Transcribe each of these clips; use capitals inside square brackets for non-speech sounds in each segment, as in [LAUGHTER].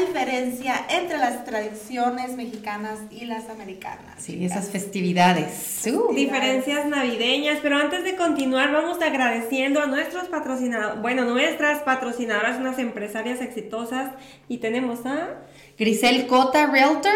diferencia entre las tradiciones mexicanas y las americanas. Sí, esas festividades. Diferencias navideñas, pero antes de continuar vamos agradeciendo a nuestros patrocinadores, bueno, nuestras patrocinadoras, unas empresarias exitosas y tenemos a... Grisel Cota Realtor.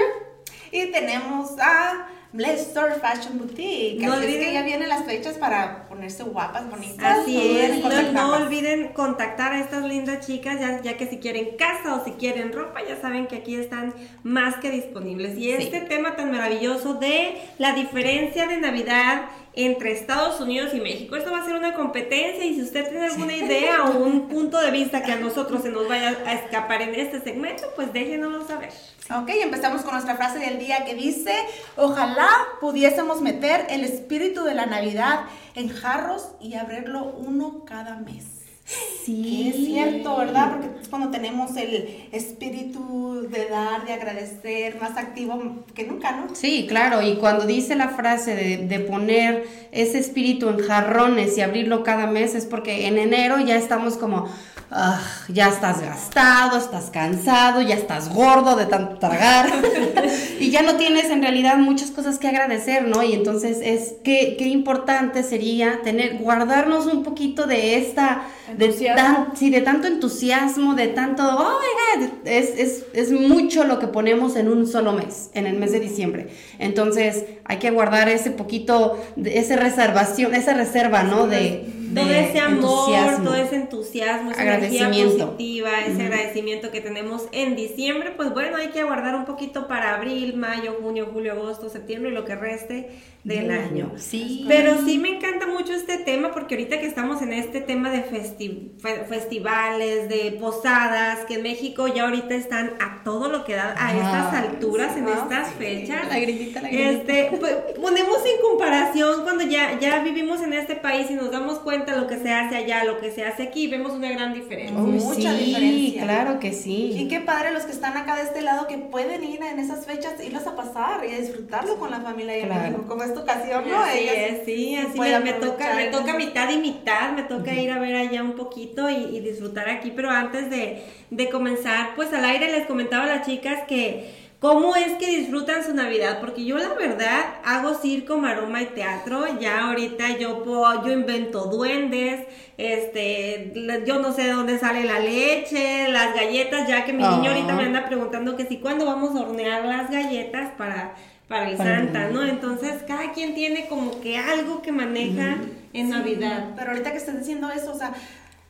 Y tenemos a Blessor Fashion Boutique. No olviden que ya vienen las fechas para ponerse guapas, bonitas. Así es. No, olviden contactar a estas lindas chicas, ya, ya, que si quieren casa o si quieren ropa, ya saben que aquí están más que disponibles. Y este tema tan maravilloso de la diferencia de Navidad entre Estados Unidos y México. Esto va a ser una competencia y si usted tiene alguna idea o un [LAUGHS] punto de vista que a nosotros se nos vaya a escapar en este segmento, pues déjenoslo saber. Ok, empezamos con nuestra frase del día que dice, ojalá pudiésemos meter el espíritu de la Navidad en jarros y abrirlo uno cada mes. Sí. es cierto, ¿verdad? Porque es cuando tenemos el espíritu de dar, de agradecer, más activo que nunca, ¿no? Sí, claro, y cuando dice la frase de, de poner ese espíritu en jarrones y abrirlo cada mes es porque en enero ya estamos como Ah, ya estás gastado, estás cansado, ya estás gordo de tanto tragar [LAUGHS] y ya no tienes en realidad muchas cosas que agradecer, ¿no? Y entonces es qué, qué importante sería tener, guardarnos un poquito de esta, de, sí, de tanto entusiasmo, de tanto, oh my God, es, es, es mucho lo que ponemos en un solo mes, en el mes de diciembre. Entonces hay que guardar ese poquito, esa reservación, esa reserva, ¿no? De todo ese amor, todo ese entusiasmo, esa energía positiva, ese agradecimiento que tenemos en diciembre, pues bueno, hay que aguardar un poquito para abril, mayo, junio, julio, agosto, septiembre y lo que reste del año. Sí. Pero sí me encanta mucho este tema porque ahorita que estamos en este tema de festivales, de posadas, que en México ya ahorita están a todo lo que da a estas alturas, en estas fechas. La grillita, la grillita. Este, pues, ponemos en comparación cuando ya, ya vivimos en este país y nos damos cuenta lo que se hace allá, lo que se hace aquí, vemos una gran diferencia. Mucha sí, diferencia. Claro que sí. Y qué padre los que están acá de este lado que pueden ir en esas fechas, irlos a pasar y a disfrutarlo con la familia y claro. como ocasión, ¿no? Así es, sí, así me, toca, me toca mitad y mitad, me toca ir a ver allá un poquito y, disfrutar aquí, pero antes de, de comenzar, pues al aire les comentaba a las chicas que ¿Cómo es que disfrutan su Navidad? Porque yo la verdad hago circo, maroma y teatro. Ya ahorita yo puedo, yo invento duendes, este, yo no sé de dónde sale la leche, las galletas, ya que mi niño ahorita me anda preguntando que si cuándo vamos a hornear las galletas para para el Santa, ¿no? Entonces cada quien tiene como que algo que maneja en Navidad. Pero ahorita que estás diciendo eso, o sea,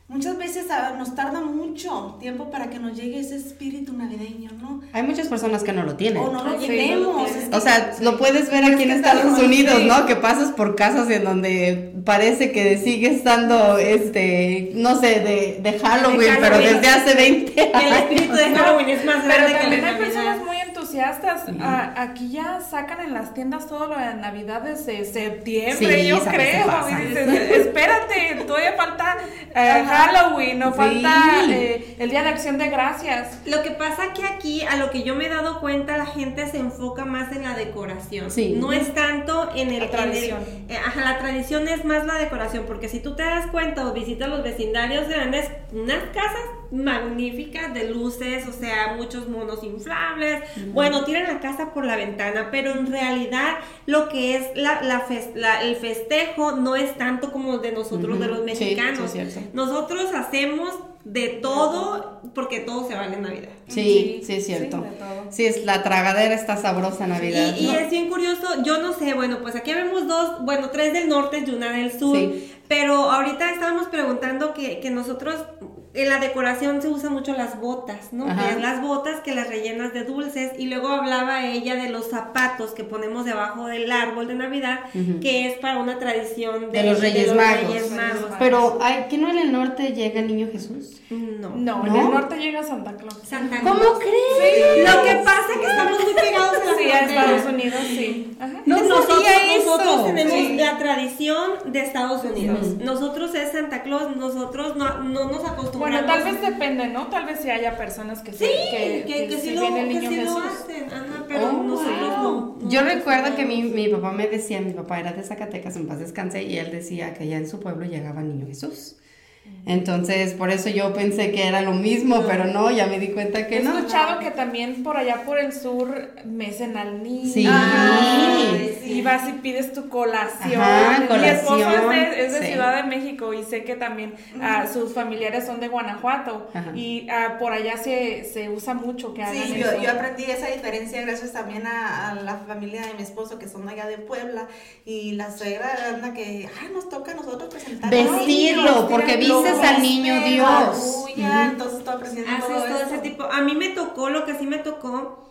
muchas veces ah, nos tarda mucho tiempo para que nos llegue ese espíritu navideño, ¿no? Hay muchas personas que no lo tienen. O no lo tenemos. o sea, lo puedes ver aquí en Estados Unidos, ¿no? Que pasas por casas en donde parece que sigue estando, este, no sé, de, de, Halloween, pero desde hace 20 años. El espíritu de Halloween es más grande que hay personas muy entusiastas. aquí ya sacan en las tiendas todo lo de Navidades de septiembre, yo creo. espérate, todavía falta eh, Halloween, no falta eh, el Día de Acción de Gracias. Lo que pasa que aquí, a lo que yo me he dado cuenta, la gente se enfoca más en la decoración. No es tanto en el... La tradición. Eh, la tradición es más la decoración, porque si tú te das cuenta o visitas los vecindarios grandes, unas casas magníficas de luces, o sea, muchos monos inflables. Bueno, tiran la casa por la ventana, pero en realidad lo que es la, la, el festejo no es tanto como de nosotros, de los mexicanos. nosotros hacemos de todo porque todo se vale en Navidad. Sí, sí, es cierto. Sí, es la tragadera está sabrosa en Navidad. Y, es bien curioso, yo no sé, bueno, pues aquí vemos dos, bueno, tres del norte y una del sur, pero ahorita estábamos preguntando que, que nosotros en la decoración se usan mucho las botas, ¿no? las botas que las rellenas de dulces y luego hablaba ella de los zapatos que ponemos debajo del árbol de Navidad, que es para una tradición de, los, Reyes, Magos. Pero, ¿hay, ¿que no en el norte llega el Niño Jesús? No. No, en el norte llega Santa Claus. Santa Claus. ¿Cómo crees? Lo que pasa es que estamos muy pegados a la Sí, a Estados Unidos, sí. No, nosotros, nosotros tenemos la tradición de Estados Unidos. Nosotros es Santa Claus, nosotros no, no nos acostumbramos Bueno, tal vez depende, ¿no? Tal vez si haya personas que sí, que, que, que, sí, lo, el niño que sí lo hacen. Ajá, pero oh, nosotros no, Yo recuerdo que mi, mi papá me decía, mi papá era de Zacatecas, en paz descanse, y él decía que ya en su pueblo llegaba Niño Jesús. Entonces, por eso yo pensé que era lo mismo, pero no, ya me di cuenta que no. He escuchado que también por allá por el sur mecen al niño. Sí. Y vas y pides tu colación. Mi esposo es de, Ciudad de México y sé que también ah, sus familiares son de Guanajuato. Y uh, por allá se, se, usa mucho que hagan Sí, yo, yo, aprendí esa diferencia gracias también a, a, la familia de mi esposo que son allá de Puebla. Y la suegra anda que, ah, nos toca a nosotros presentar. Vestirlo, porque viste al niño Dios. Entonces todo ese tipo. A mí me tocó, lo que sí me tocó,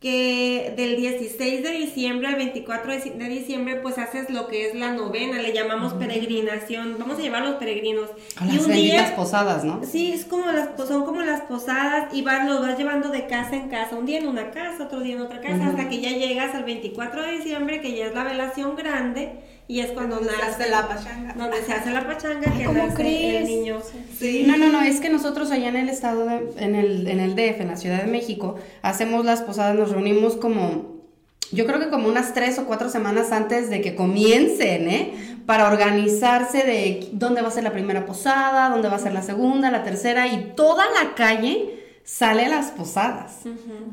que del 16 de diciembre al 24 de diciembre, pues haces lo que es la novena, le llamamos peregrinación. Vamos a llevar los peregrinos. A y las posadas, ¿no? Sí, es como las, son como las posadas y vas, los vas llevando de casa en casa. Un día en una casa, otro día en otra casa, hasta que ya llegas al 24 de diciembre, que ya es la velación grande y es cuando se hace la pachanga. Donde se hace la pachanga que nace el niño. Sí. No, no, no, es que nosotros allá en el estado, de, en, el, en el DF, en la Ciudad de México, hacemos las posadas, nos reunimos como, yo creo que como unas tres o cuatro semanas antes de que comiencen, ¿eh? Para organizarse de dónde va a ser la primera posada, dónde va a ser la segunda, la tercera, y toda la calle sale a las posadas.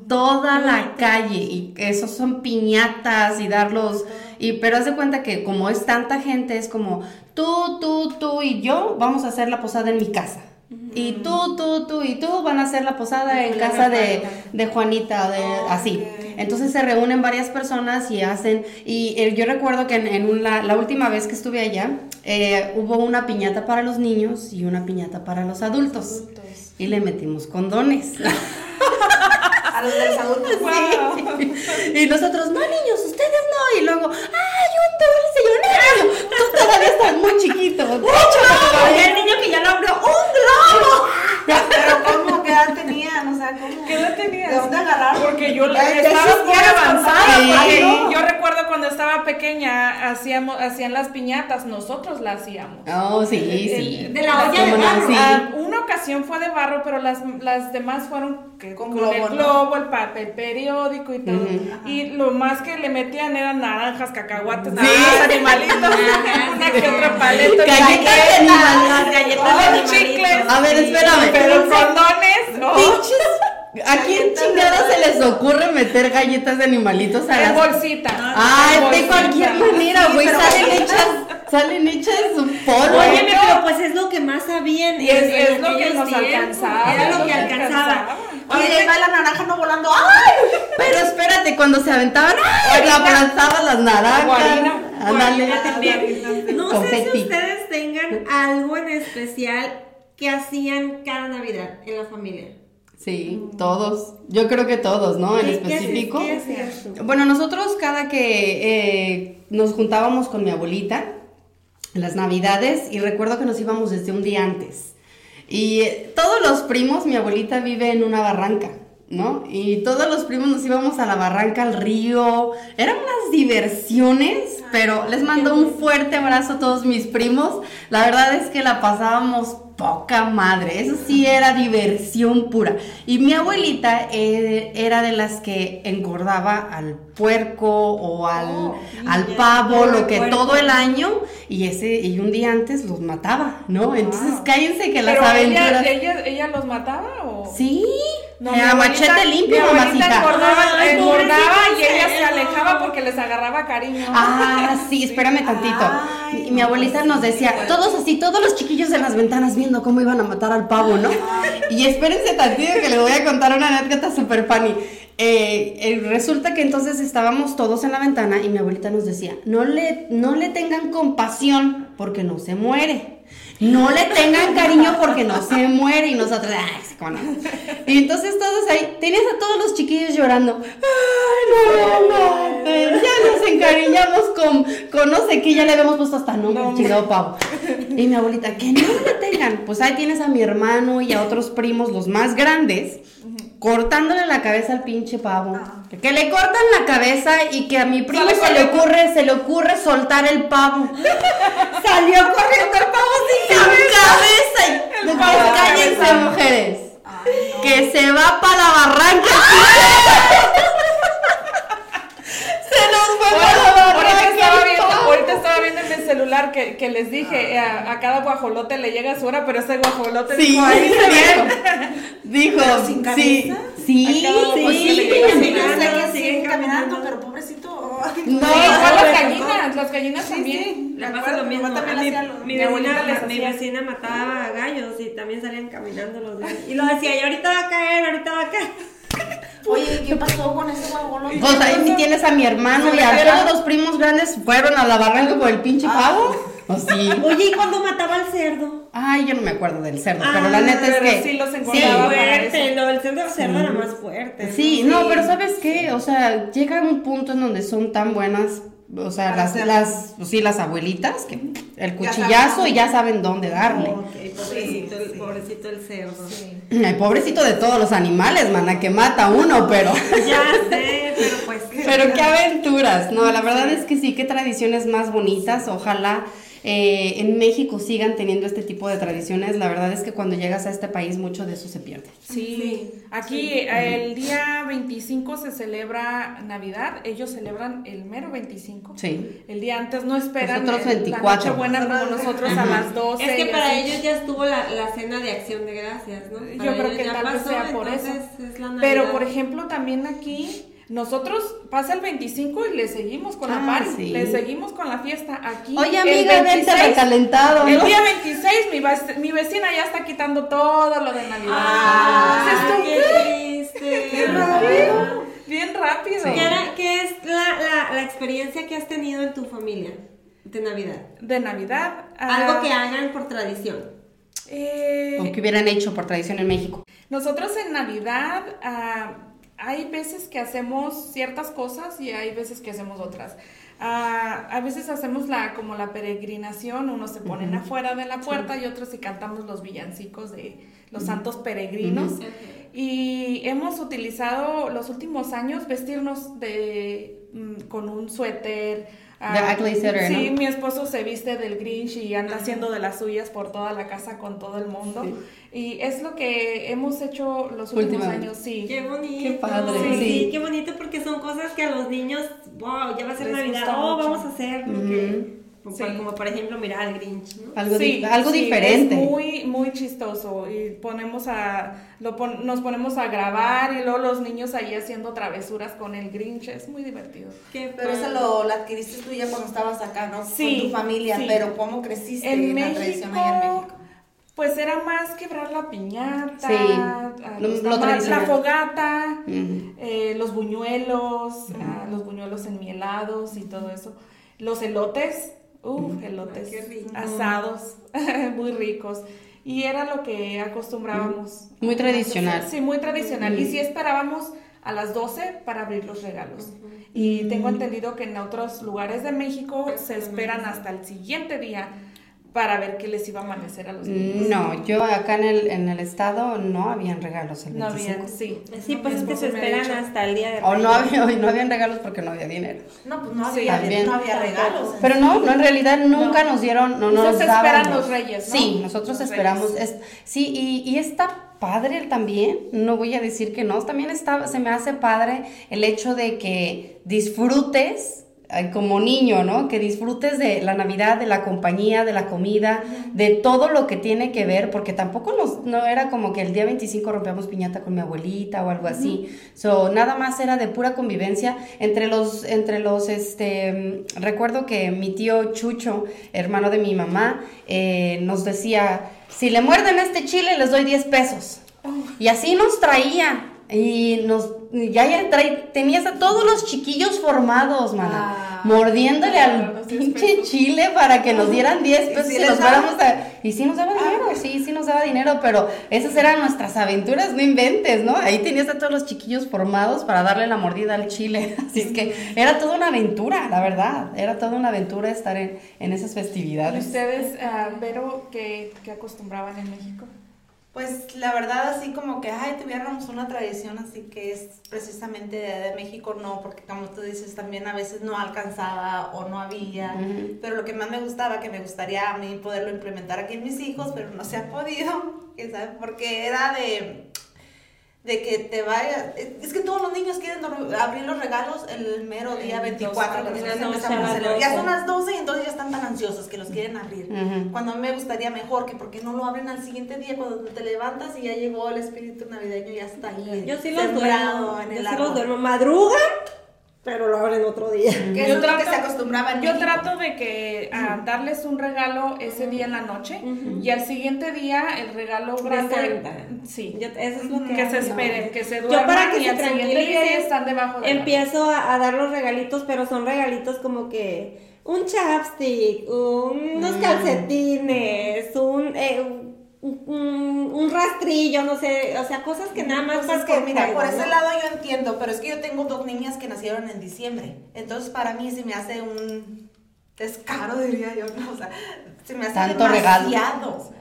Toda la calle. Y esos son piñatas y darlos. Y, pero haz de cuenta que como es tanta gente, es como tú, tú, tú y yo vamos a hacer la posada en mi casa. Y tú, tú, tú y tú van a hacer la posada en casa de, de Juanita, de, así. Entonces se reúnen varias personas y hacen, y eh, yo recuerdo que en, la, la, última vez que estuve allá, eh, hubo una piñata para los niños y una piñata para los adultos y le metimos condones. [LAUGHS] A los de los adultos. [LAUGHS] Y nosotros, no niños, ustedes no. Y luego, ¡ay, un dulce! Y yo, no, tú todavía estás muy chiquito. ¡Un globo! Y el niño que ya lo abrió, ¡un globo! [LAUGHS] Pero ¿cómo? ¿Qué edad tenían? O sea, ¿cómo? ¿Qué edad tenían? ¿De dónde agarrar? Porque yo la, estaba muy avanzada. Yo recuerdo cuando estaba pequeña, hacíamos, hacían las piñatas, nosotros las hacíamos. Oh, sí, sí. De la olla de barro. Ah, una ocasión fue de barro, pero las, las demás fueron que, con, globo, el globo, el papel periódico y todo. Y lo más que le metían eran naranjas, cacahuates, naranjas, animalitos, [LAUGHS] una que otra paleta. Galletas de animalitos. Galletas de animalitos. A ver, espérame. Pero condones, Pinches ¿A quién chingada se les ocurre meter galletas de animalitos a las... bolsita. Ay, de cualquier manera, güey, salen hechas, salen hechas su polvo. Oye, pero pues es lo que más sabían. Y es, es lo que nos alcanzaba. Era lo que alcanzaba. Oye, ahí va la naranja no volando. ¡Ay! Pero espérate, cuando se aventaban, ¡ay! Las naranjas. Guarina. No sé si ustedes tengan algo en especial que hacían cada Navidad en la familia. Sí, todos. Yo creo que todos, ¿no? En específico. bueno, nosotros cada que eh, nos juntábamos con mi abuelita, en las navidades, y recuerdo que nos íbamos desde un día antes. Y todos los primos, mi abuelita vive en una barranca. ¿no? Y todos los primos nos íbamos a la barranca, al río. Eran unas diversiones, pero les mando un fuerte abrazo a todos mis primos. La verdad es que la pasábamos poca madre, eso sí era diversión pura. Y mi abuelita eh, era de las que engordaba al puerco o al, oh, al pavo, lo que todo el año, y ese y un día antes los mataba, ¿no? Entonces cállense que las aventuras. Ella, ella, los mataba o Sí. No, a machete limpio, mi abuelita engordaba, engordaba y ella se alejaba porque les agarraba cariño. Ah, [LAUGHS] sí, espérame tantito. y mi abuelita nos decía, todos así, todos los chiquillos en las ventanas viendo cómo iban a matar al pavo, ¿no? Y espérense tantito que les voy a contar una anécdota super funny. Eh, eh, resulta que entonces estábamos todos en la ventana y mi abuelita nos decía, no le, no le tengan compasión porque no se muere. No le tengan cariño porque no se muere y nosotros, ay, se Y entonces todos ahí, tenías a todos los chiquillos llorando. Ay, no, no, ya nos encariñamos con, con no sé qué, ya le habíamos puesto hasta nombre, no, chingado pavo. Y mi abuelita, que no le tengan. Pues ahí tienes a mi hermano y a otros primos, los más grandes cortándole la cabeza al pinche pavo. Ah. Que le cortan la cabeza y que a mi primo se le ocurre, se le ocurre soltar el pavo. [LAUGHS] Salió corriendo el pavo sin cabeza. El pavo cállense, mujeres. Que se va para la barranca. [LAUGHS] se nos fue para la barranca. Ahorita estaba, viendo, en el celular que, que les dije, a, a, cada guajolote le llega su hora, pero ese guajolote sí, dijo, ahí [LAUGHS] se Dijo, sin sí. Sí, sí, sí, siguen caminando, pero pobrecito. No, las gallinas, las gallinas también. Le pasa lo mismo. Mi, vecina, mi vecina mataba gallos y también salían caminando los gallos. Y lo decía, y ahorita va a caer, ahorita va a caer. Oye, ¿qué pasó con ese huevón? Pues ahí sí tienes a mi hermano y a todos los primos grandes fueron a la barranca por el pinche pavo. ¿O sí? Oye, ¿y cuando mataba al cerdo? Ay, yo no me acuerdo del cerdo, pero la neta es que. Sí, los encontraba. Sí, fuerte, lo del cerdo, cerdo era más fuerte. Sí, no, pero ¿sabes qué? O sea, llega un punto en donde son tan buenas o sea, las, las, pues sí, las abuelitas, que el cuchillazo y ya saben dónde darle. pobrecito, el, pobrecito el cerdo. El pobrecito de todos los animales, mana, que mata uno, pero. [LAUGHS] ya sé, [LAUGHS] pero pues. Pero qué aventuras, no, la verdad es que sí, qué tradiciones más bonitas, ojalá eh, en México sigan teniendo este tipo de tradiciones. La verdad es que cuando llegas a este país mucho de eso se pierde. Sí, aquí el día 25 se celebra Navidad, ellos celebran el mero 25. Sí. El día antes no esperan nosotros 24. la buena como nosotros a las 12. Es que para ellos ya estuvo la, la, cena de acción de gracias, ¿no? Yo creo que tal vez sea por eso. Pero por ejemplo también aquí nosotros pasa el 25 y le seguimos con la ah, party, le seguimos con la fiesta aquí. Oye, amiga, vente recalentado. El día 26 mi, mi, vecina ya está quitando todo lo de Navidad. Ah, qué triste. Bien rápido. Bien rápido. ¿Qué, es la, la, la, experiencia que has tenido en tu familia de Navidad? De Navidad. Algo que ah, hagan por tradición. Eh, o que hubieran hecho por tradición en México. Nosotros en Navidad hay veces que hacemos ciertas cosas y hay veces que hacemos otras. Ah, a veces hacemos la como la peregrinación, unos se ponen afuera de la puerta y otros y cantamos los villancicos de los santos peregrinos. Y hemos utilizado los últimos años vestirnos de mm, con un suéter, Ah, sí, mi esposo se viste del Grinch y anda haciendo de las suyas por toda la casa con todo el mundo. Y es lo que hemos hecho los últimos años, sí. Qué bonito. Qué padre. Sí, qué bonito porque son cosas que a los niños, wow, ya va a ser Navidad, oh, vamos a hacer. Como, por ejemplo, mirar al Grinch, ¿no? Algo, algo diferente. Es muy, muy chistoso. Y ponemos a, lo nos ponemos a grabar y luego los niños ahí haciendo travesuras con el Grinch. Es muy divertido. pero eso lo, adquiriste tú ya cuando estabas acá, ¿no? Sí. Con tu familia. Pero ¿cómo creciste en, la tradición allá en México? Pues era más quebrar la piñata, la fogata, eh, los buñuelos, ah, los buñuelos enmielados y todo eso. Los elotes, Uf, elotes asados, [LAUGHS] muy ricos. Y era lo que acostumbrábamos. Muy tradicional. Sí, muy tradicional. Y sí esperábamos a las 12 para abrir los regalos. Y tengo entendido que en otros lugares de México se esperan hasta el siguiente día para ver qué les iba a amanecer a los niños. No, yo acá en el, en el estado no habían regalos el 25. No habían, sí. Sí, pues es que se esperan hasta el día de O no, había, no habían regalos porque no había dinero. No, pues no había, no había regalos. Pero no, no, en realidad nunca nos dieron, no nos se esperan los reyes, ¿no? Sí, nosotros esperamos, sí, y, y está padre también, no voy a decir que no, también está, se me hace padre el hecho de que disfrutes como niño, ¿no? Que disfrutes de la Navidad, de la compañía, de la comida, de todo lo que tiene que ver, porque tampoco nos, no era como que el día 25 rompíamos piñata con mi abuelita o algo así. So, nada más era de pura convivencia entre los, entre los, este, recuerdo que mi tío Chucho, hermano de mi mamá, eh, nos decía, si le muerden este chile les doy 10 pesos. Oh. Y así nos traía y nos, ya, ya trae, tenías a todos los chiquillos formados, mana, ah, mordiéndole al pinche chile para que nos dieran 10 pesos y, nos fuéramos a, y sí nos daba dinero, ah, sí, sí nos daba dinero, pero esas eran nuestras aventuras, no inventes, ¿no? Ahí tenías a todos los chiquillos formados para darle la mordida al chile, [LAUGHS] así es que era toda una aventura, la verdad, era toda una aventura estar en, en esas festividades. ¿Y ustedes, uh, Vero, qué, qué acostumbraban en México? Pues la verdad así como que, ay, tuviéramos una tradición así que es precisamente de, México, no, porque como tú dices, también a veces no alcanzaba o no había, pero lo que más me gustaba, que me gustaría a mí poderlo implementar aquí en mis hijos, pero no se ha podido, [LAUGHS] ¿sabes? porque era de de que te vaya. Es que todos los niños quieren abrir los regalos el mero día 24, Ya son las 12 y entonces ya están tan ansiosos que los quieren abrir. Cuando a mí me gustaría mejor que porque no lo abren al siguiente día cuando te levantas y ya llegó el espíritu navideño, ya está ahí. Yo sí los duermo. En el yo sí los duermo. Madrugan pero lo abren otro día. Que yo trato, que se acostumbraban. Yo trato de que a darles un regalo ese día en la noche y al siguiente día el regalo grande. Sí. eso es lo que, que se esperen, que se duerman yo para que y se al siguiente día están debajo de Empiezo a, dar los regalitos, pero son regalitos como que un chapstick, unos mm. calcetines, un eh, un, rastrillo, no sé, o sea, cosas que nada más pues que, mira, por ese lado yo entiendo, pero es que yo tengo dos niñas que nacieron en diciembre, entonces para mí se me hace un descaro, diría yo, ¿no? o sea, se me hace Tanto demasiado.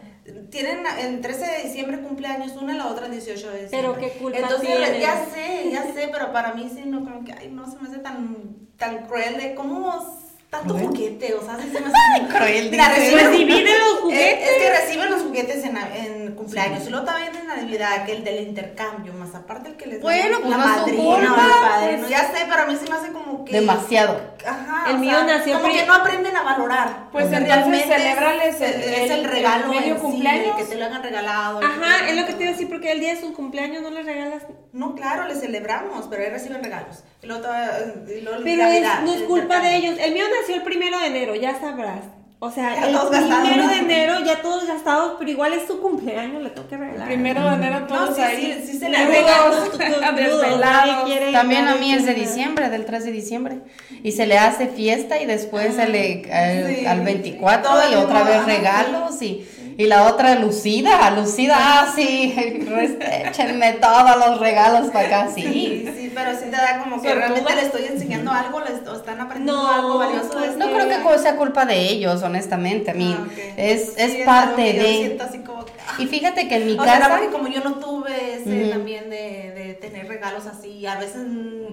Tienen el 13 de diciembre cumpleaños una y la otra el 18 de diciembre. Pero qué culpa Entonces, ya sé, ya sé, pero para mí sí, no, como que, ay, no, se me hace tan, tan cruel de cómo tanto juguete, o sea, se me [LAUGHS] hace cruel. Pues divide los juguetes. Es, que reciben los juguetes en, en cumpleaños, y luego también en Navidad, que el del intercambio, más aparte el que les bueno, da pues la madrina o el padre, no, ya sé, pero a mí se me hace como que... Demasiado. Ajá, el mío nació... Como que no aprenden a valorar. Pues entonces celebrales el, es el, regalo medio cumpleaños. que te lo hayan regalado. Ajá, es lo que te iba a decir, porque el día de su cumpleaños no les regalas... No, claro, les celebramos, pero ahí reciben regalos. Y luego, y luego pero no es culpa de ellos. El mío nació el primero de enero, ya sabrás. O sea, el primero de enero ya todos gastados, pero igual es su cumpleaños, le toca regalar. Primero de enero todos ahí. Sí, se le desvelados. También a mí es de diciembre, del 3 de diciembre. Y se le hace fiesta y después se le eh, al 24 y otra vez regalos y y la otra, Lucida, Lucida, ah, sí, [LAUGHS] échenme todos los regalos para acá, sí. Sí, pero sí te da como que realmente le estoy enseñando algo, le están aprendiendo algo valioso. De no creo que sea culpa de ellos, honestamente, a mí. Ah, es, es parte de... Ah. Y fíjate que en mi casa... Sea, como yo no tuve ese también de, de, tener regalos así, a veces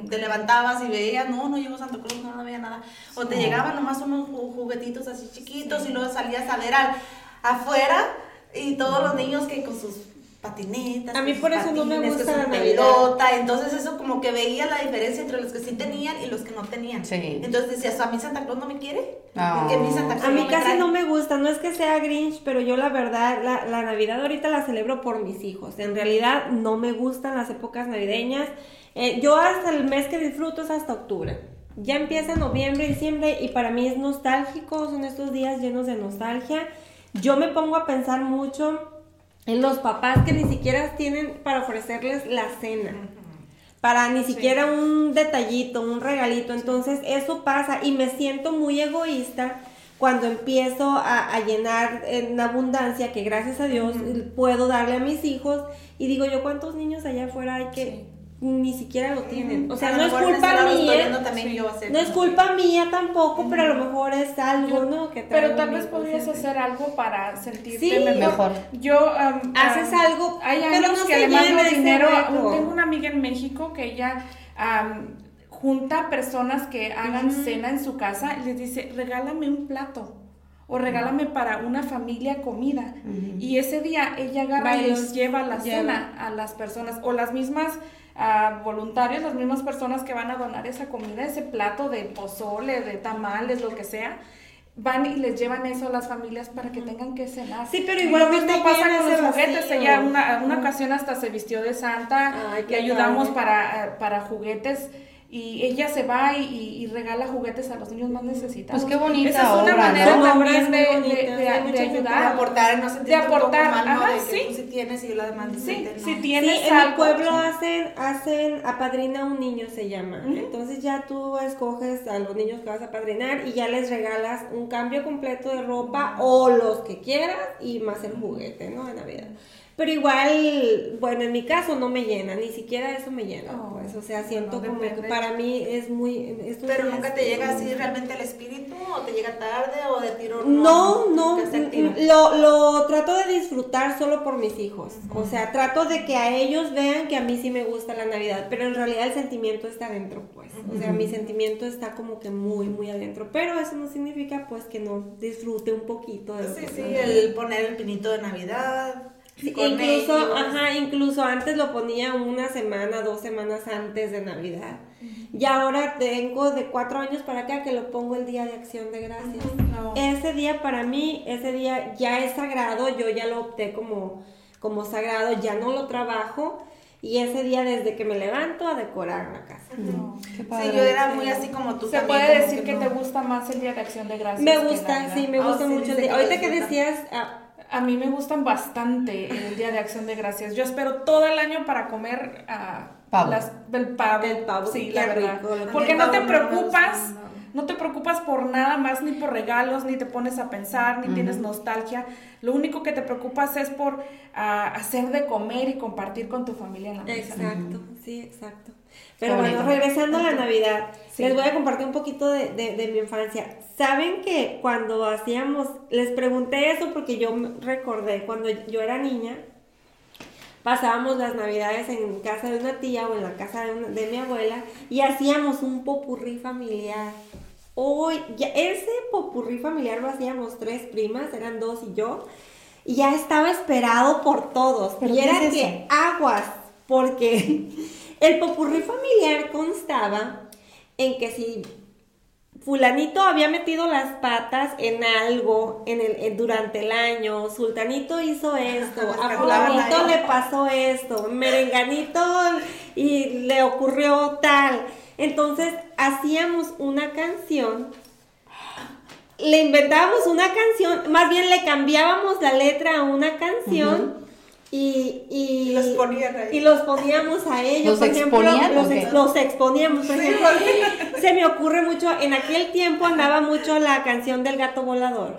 te levantabas y veías, no, no llegó Santa Cruz, no, no había nada. O te llegaban nomás unos juguetitos así chiquitos y luego salías a ver al afuera y todos los niños que con sus patinetas. A mí por eso no me gusta la pelota. Entonces eso como que veía la diferencia entre los que sí tenían y los que no tenían. Entonces decías, ¿a mí Santa Claus no me quiere? a mí casi no me gusta, no es que sea Grinch, pero yo la verdad, la, la Navidad ahorita la celebro por mis hijos. En realidad no me gustan las épocas navideñas. Eh, yo hasta el mes que disfruto es hasta octubre. Ya empieza noviembre, diciembre y para mí es nostálgico, son estos días llenos de nostalgia yo me pongo a pensar mucho en los papás que ni siquiera tienen para ofrecerles la cena. Para ni siquiera un detallito, un regalito. Entonces eso pasa y me siento muy egoísta cuando empiezo a, a, llenar en abundancia, que gracias a Dios puedo darle a mis hijos, y digo yo, ¿cuántos niños allá afuera hay que, ni siquiera lo tienen. O sea, no es culpa mía. no es culpa mía tampoco, pero a lo mejor es algo, ¿no? Que pero tal vez podrías hacer algo para sentirte mejor. Yo um, haces algo, hay años que le mando dinero. Tengo una amiga en México que ella junta personas que hagan cena en su casa y les dice, regálame un plato o regálame para una familia comida. Y ese día ella agarra y les lleva la cena a las personas o las mismas a voluntarios, las mismas personas que van a donar esa comida, ese plato de pozole, de tamales, lo que sea, van y les llevan eso a las familias para que tengan que cenar. Sí, pero igualmente pasa con los juguetes. Ella una, una ocasión hasta se vistió de santa, y ayudamos para, para juguetes y ella se va y, regala juguetes a los niños más necesitados. Pues qué bonita Esa es una manera también de, de, de, ayudar. De aportar, no De aportar, ajá, sí. si tienes y la demás sí, si tienes en el pueblo hacen, hacen apadrina a un niño se llama. Entonces ya tú escoges a los niños que vas a apadrinar y ya les regalas un cambio completo de ropa o los que quieras y más el juguete, ¿no? De Navidad. Pero igual, bueno, en mi caso no me llena, ni siquiera eso me llena, oh, pues, o sea, siento como que para mí es muy... Pero nunca te llega así realmente el espíritu, o te llega tarde, o de tiro no. No, no, lo, lo trato de disfrutar solo por mis hijos, o sea, trato de que a ellos vean que a mí sí me gusta la Navidad, pero en realidad el sentimiento está adentro, pues, o sea, mi sentimiento está como que muy, muy adentro, pero eso no significa pues que no disfrute un poquito de... Sí, sí, el poner el pinito de Navidad incluso, ajá, incluso antes lo ponía una semana, dos semanas antes de Navidad. Y ahora tengo de cuatro años para acá que lo pongo el día de acción de gracias. Ese día para mí, ese día ya es sagrado, yo ya lo opté como, como sagrado, ya no lo trabajo. Y ese día desde que me levanto a decorar la casa. sí, yo era muy así como tú. Se puede decir que, te gusta más el día de acción de gracias. Me gusta, sí, me gusta ah, mucho el día. Ahorita que decías, ah, a mí me gustan bastante el Día de Acción de Gracias. Yo espero todo el año para comer uh, Las, del pavo. Del pavo, sí, la verdad. Porque no te preocupas, no te preocupas por nada más, ni por regalos, ni te pones a pensar, ni tienes nostalgia. Lo único que te preocupas es por ah, hacer de comer y compartir con tu familia en la mesa. Exacto, sí, exacto. Pero bueno, regresando a la Navidad, les voy a compartir un poquito de, de, mi infancia. Saben que cuando hacíamos, les pregunté eso porque yo recordé, cuando yo era niña, pasábamos las navidades en casa de una tía o en la casa de, de mi abuela y hacíamos un popurrí familiar. Hoy, ese popurrí familiar lo hacíamos tres primas, eran dos y yo, y ya estaba esperado por todos. y era que aguas, porque [LAUGHS] el popurrí familiar constaba en que si fulanito había metido las patas en algo en el, durante el año, sultanito hizo esto, [LAUGHS] a fulanito le pasó esto, merenganito y le ocurrió tal. Entonces hacíamos una canción, le inventábamos una canción, más bien le cambiábamos la letra a una canción. Y, y, los y los poníamos a ellos. ¿Los exponían? los, exponíamos. se me ocurre mucho, en aquel tiempo andaba mucho la canción del gato volador.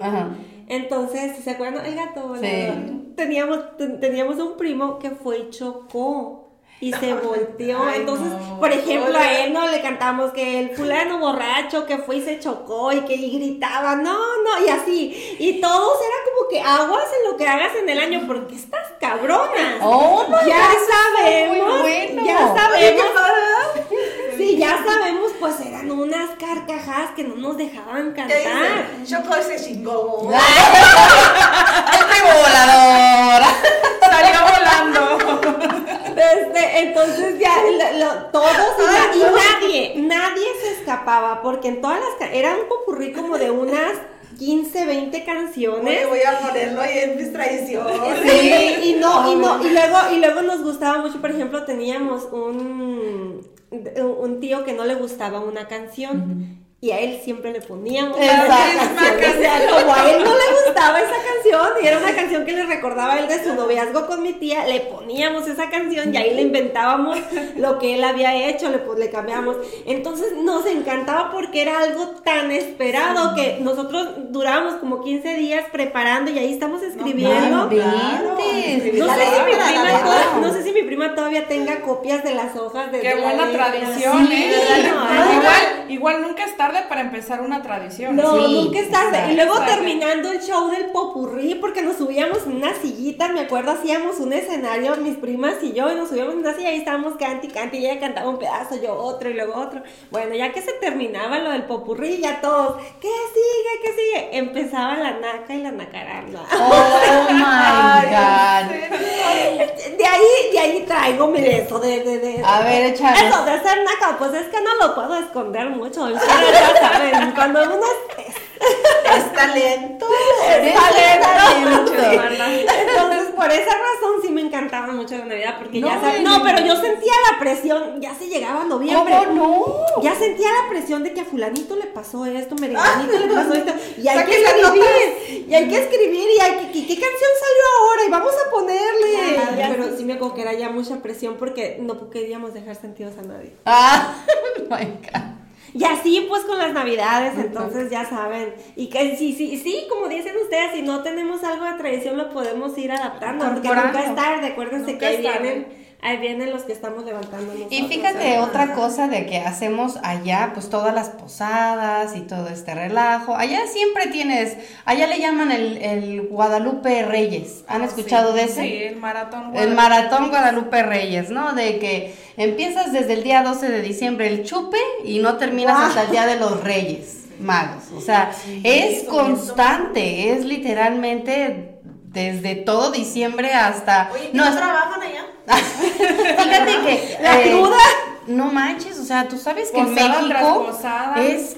Entonces, ¿se acuerdan? El gato volador. Teníamos, teníamos un primo que fue y chocó y se [LAUGHS] volteó. Entonces, por ejemplo, a él no le cantamos que el fulano borracho que fue y se chocó y que gritaba, no, no, y así. Y todos era como que aguas en lo que hagas en el año, porque estás cabrona. Oh, ya sabemos, ya sabemos. Sí, ya sabemos, pues eran unas carcajadas que no nos dejaban cantar. Chocó ese chingón. [LAUGHS] [LAUGHS] el volador. Salió volando. Este, entonces ya todos y, nadie, nadie se escapaba porque en todas las era un popurrí como de unas 15, 20 canciones. voy a ponerlo ahí en mis tradiciones. Sí, y no, y no, y luego, y luego nos gustaba mucho, por ejemplo, teníamos un, un tío que no le gustaba una canción y a él siempre le poníamos esa canción. O sea, como a él no le gustaba esa canción y era una canción que le recordaba a él de su noviazgo con mi tía, le poníamos esa canción y ahí le inventábamos lo que él había hecho, le, pues, le cambiamos. Entonces nos encantaba porque era algo tan esperado que nosotros durábamos como 15 días preparando y ahí estamos escribiendo. No, sé si mi prima todavía tenga copias de las hojas de Qué buena tradición, ¿eh? igual, igual nunca está para empezar una tradición. No, nunca es tarde. y luego terminando el show del popurrí, porque nos subíamos en una sillita, me acuerdo, hacíamos un escenario, mis primas y yo, y nos subíamos en una silla y estábamos canti, canti, y ella cantaba un pedazo, yo otro, y luego otro. Bueno, ya que se terminaba lo del popurrí, ya todos, ¿qué sigue? ¿Qué sigue? Empezaba la naca y la nacaranda. Oh my God. De ahí, de ahí traigo mi eso de, de, de. A ver, échale. Eso de ser naca, pues es que no lo puedo esconder mucho saben, cuando uno es, es talento, es talento. Entonces, por esa razón sí me encantaba mucho la Navidad, porque ya sabes, no, pero yo sentía la presión, ya se llegaba noviembre. ¿Cómo no? Ya sentía la presión de que a fulanito le pasó esto, merenganito le pasó esto, y hay que escribir, y hay que escribir, y hay que, ¿qué, canción salió ahora? Y vamos a ponerle. pero sí me acuerdo que era ya mucha presión porque no queríamos dejar sentidos a nadie. Ah, [LAUGHS] my God. Y así pues con las navidades, entonces ya saben. Y que sí, sí, sí, como dicen ustedes, si no tenemos algo de tradición lo podemos ir adaptando, porque nunca es tarde, acuérdense que ahí vienen ahí vienen los que estamos levantando. y fíjate otra cosa de que hacemos allá, pues todas las posadas y todo este relajo. Allá siempre tienes, allá le llaman el, Guadalupe Reyes. ¿Han ah, escuchado de ese? Sí, el maratón Guadalupe. El maratón Guadalupe Reyes, ¿no? De que empiezas desde el día 12 de diciembre el chupe y no terminas hasta el día de los Reyes magos. O sea, es constante, es literalmente desde todo diciembre hasta... Oye, ¿no, trabajan allá? [LAUGHS] Fíjate que... ¿La eh, No manches, o sea, tú sabes que en México es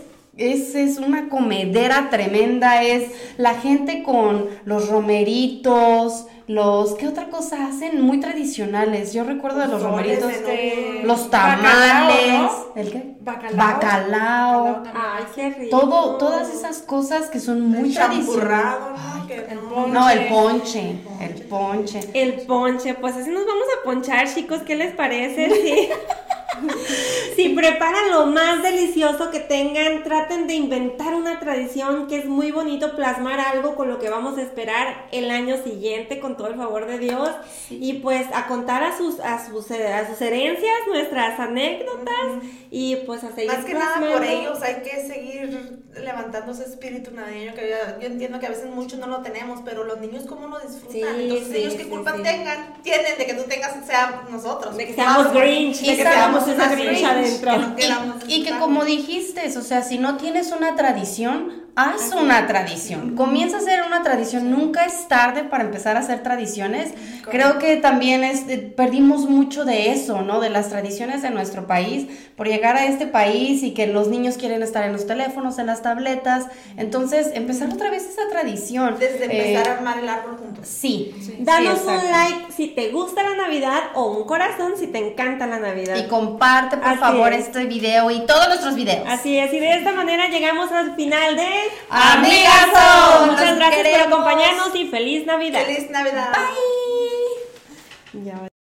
es, es, una comedera tremenda, es la gente con los romeritos, los, ¿qué otra cosa hacen? Muy tradicionales. Yo recuerdo de los romeritos, este, los tamales, ¿el qué? Bacalao. Bacalao. Ay, qué rico. Todo, todas esas cosas que son muy tradicionales. ¿no? el ponche, el ponche. El ponche, pues así nos vamos a ponchar, chicos, ¿qué les parece? Sí. [LAUGHS] si preparan lo más delicioso que tengan, traten de inventar una tradición que es muy bonito plasmar algo con lo que vamos a esperar el año siguiente con todo el favor de Dios. Y pues a contar a sus a sus a sus herencias nuestras anécdotas y pues a seguir más que nada por ellos hay que seguir levantando ese espíritu navideño que yo, entiendo que a veces muchos no lo tenemos pero los niños cómo lo disfrutan entonces ellos qué culpa tengan tienen de que tú tengas sea nosotros. De que seamos Grinch de que seamos y, que como dijiste, o sea, si no tienes una tradición, haz una tradición. Comienza a hacer una tradición. Nunca es tarde para empezar a hacer tradiciones. Creo que también es, eh, perdimos mucho de eso, ¿no? De las tradiciones de nuestro país, por llegar a este país y que los niños quieren estar en los teléfonos, en las tabletas. Entonces, empezar otra vez esa tradición. Desde empezar a armar el árbol juntos. Sí. Danos un like si te gusta la Navidad o un corazón si te encanta la Navidad. Y comparte, por favor, este video y todos nuestros videos. Así es, y de esta manera llegamos al final de Amigas Muchas gracias por acompañarnos y feliz Navidad. Feliz Navidad. Bye. Mi